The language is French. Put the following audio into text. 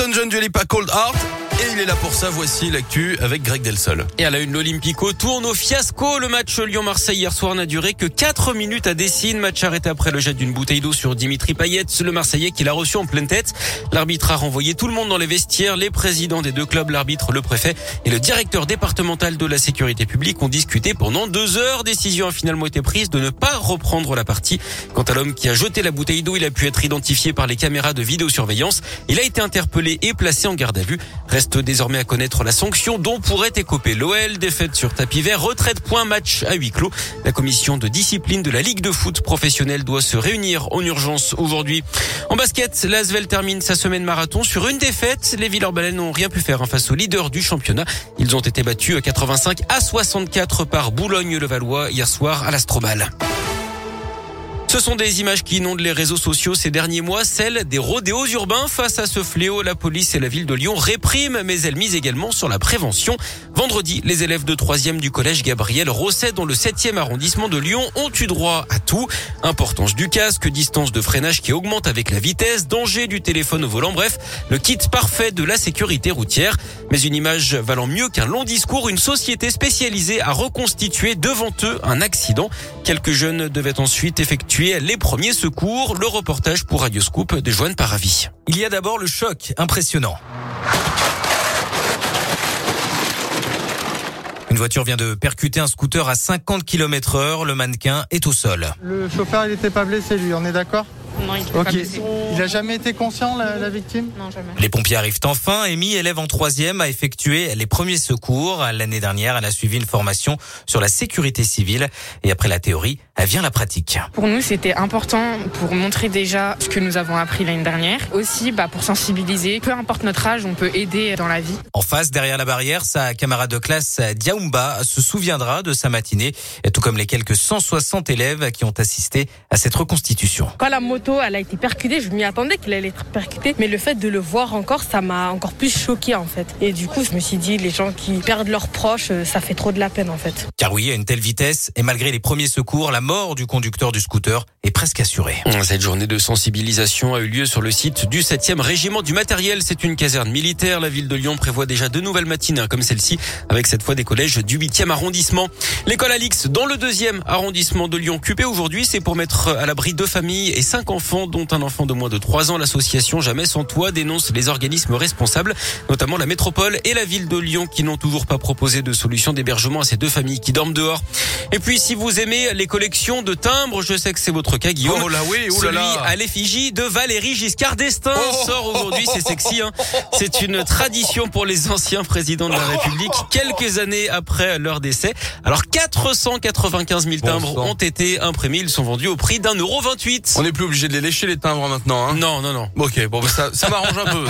Elton John, du pas Cold Heart. Et il est là pour ça. Voici l'actu avec Greg Delsol. Et à la une, l'Olympico tourne au fiasco. Le match Lyon-Marseille hier soir n'a duré que 4 minutes à Dessine. Match arrêté après le jet d'une bouteille d'eau sur Dimitri Payet, le Marseillais qui l'a reçu en pleine tête. L'arbitre a renvoyé tout le monde dans les vestiaires. Les présidents des deux clubs, l'arbitre, le préfet et le directeur départemental de la sécurité publique ont discuté pendant deux heures. Décision a finalement été prise de ne pas reprendre la partie. Quant à l'homme qui a jeté la bouteille d'eau, il a pu être identifié par les caméras de vidéosurveillance. Il a été interpellé et placé en garde à vue. Reste désormais à connaître la sanction dont pourrait écoper l'OL. Défaite sur tapis vert, retraite point match à huis clos. La commission de discipline de la Ligue de foot professionnelle doit se réunir en urgence aujourd'hui. En basket, l'Asvel termine sa semaine marathon sur une défaite. Les Villeurbanais n'ont rien pu faire face aux leaders du championnat. Ils ont été battus 85 à 64 par Boulogne-le-Valois hier soir à l'Astrobal. Ce sont des images qui inondent les réseaux sociaux ces derniers mois, celles des rodéos urbains. Face à ce fléau, la police et la ville de Lyon répriment, mais elles misent également sur la prévention. Vendredi, les élèves de 3e du collège Gabriel Rosset, dans le 7e arrondissement de Lyon, ont eu droit à tout. Importance du casque, distance de freinage qui augmente avec la vitesse, danger du téléphone au volant, bref, le kit parfait de la sécurité routière. Mais une image valant mieux qu'un long discours, une société spécialisée a reconstitué devant eux un accident. Quelques jeunes devaient ensuite effectuer les premiers secours. Le reportage pour Radioscoop de Joanne Paravi. Il y a d'abord le choc impressionnant. Une voiture vient de percuter un scooter à 50 km heure. Le mannequin est au sol. Le chauffeur, il n'était pas blessé, lui, on est d'accord non, il Il a jamais été conscient, la, victime? Non, jamais. Les pompiers arrivent enfin. Amy, élève en troisième, a effectué les premiers secours. L'année dernière, elle a suivi une formation sur la sécurité civile. Et après la théorie, vient la pratique. Pour nous, c'était important pour montrer déjà ce que nous avons appris l'année dernière. Aussi, bah, pour sensibiliser. Peu importe notre âge, on peut aider dans la vie. En face, derrière la barrière, sa camarade de classe, Diaoumba, se souviendra de sa matinée, tout comme les quelques 160 élèves qui ont assisté à cette reconstitution. Quand la moto elle a été percutée. Je m'y attendais qu'elle allait être percutée. Mais le fait de le voir encore, ça m'a encore plus choqué en fait. Et du coup, je me suis dit, les gens qui perdent leurs proches, euh, ça fait trop de la peine en fait. Car oui, à une telle vitesse, et malgré les premiers secours, la mort du conducteur du scooter est presque assurée. Cette journée de sensibilisation a eu lieu sur le site du 7e régiment du matériel. C'est une caserne militaire. La ville de Lyon prévoit déjà de nouvelles matines hein, comme celle-ci, avec cette fois des collèges du 8e arrondissement. L'école Alix, dans le deuxième arrondissement de Lyon, occupé aujourd'hui, c'est pour mettre à l'abri deux familles et cinq enfants, dont un enfant de moins de 3 ans. L'association Jamais sans toit dénonce les organismes responsables, notamment la métropole et la ville de Lyon, qui n'ont toujours pas proposé de solution d'hébergement à ces deux familles qui dorment dehors. Et puis, si vous aimez les collections de timbres, je sais que c'est votre cas, Guillaume. Oh là oui, oh là là. à l'effigie de Valérie Giscard d'Estaing oh. sort aujourd'hui. C'est sexy, hein. C'est une tradition pour les anciens présidents de la République, quelques années après leur décès. Alors, 495 000 timbres ont été imprimés. Ils sont vendus au prix d'un euro 28. On n'est plus obligé de les lécher les timbres maintenant. Hein non, non, non. Ok, bon, bah, ça, ça m'arrange un peu.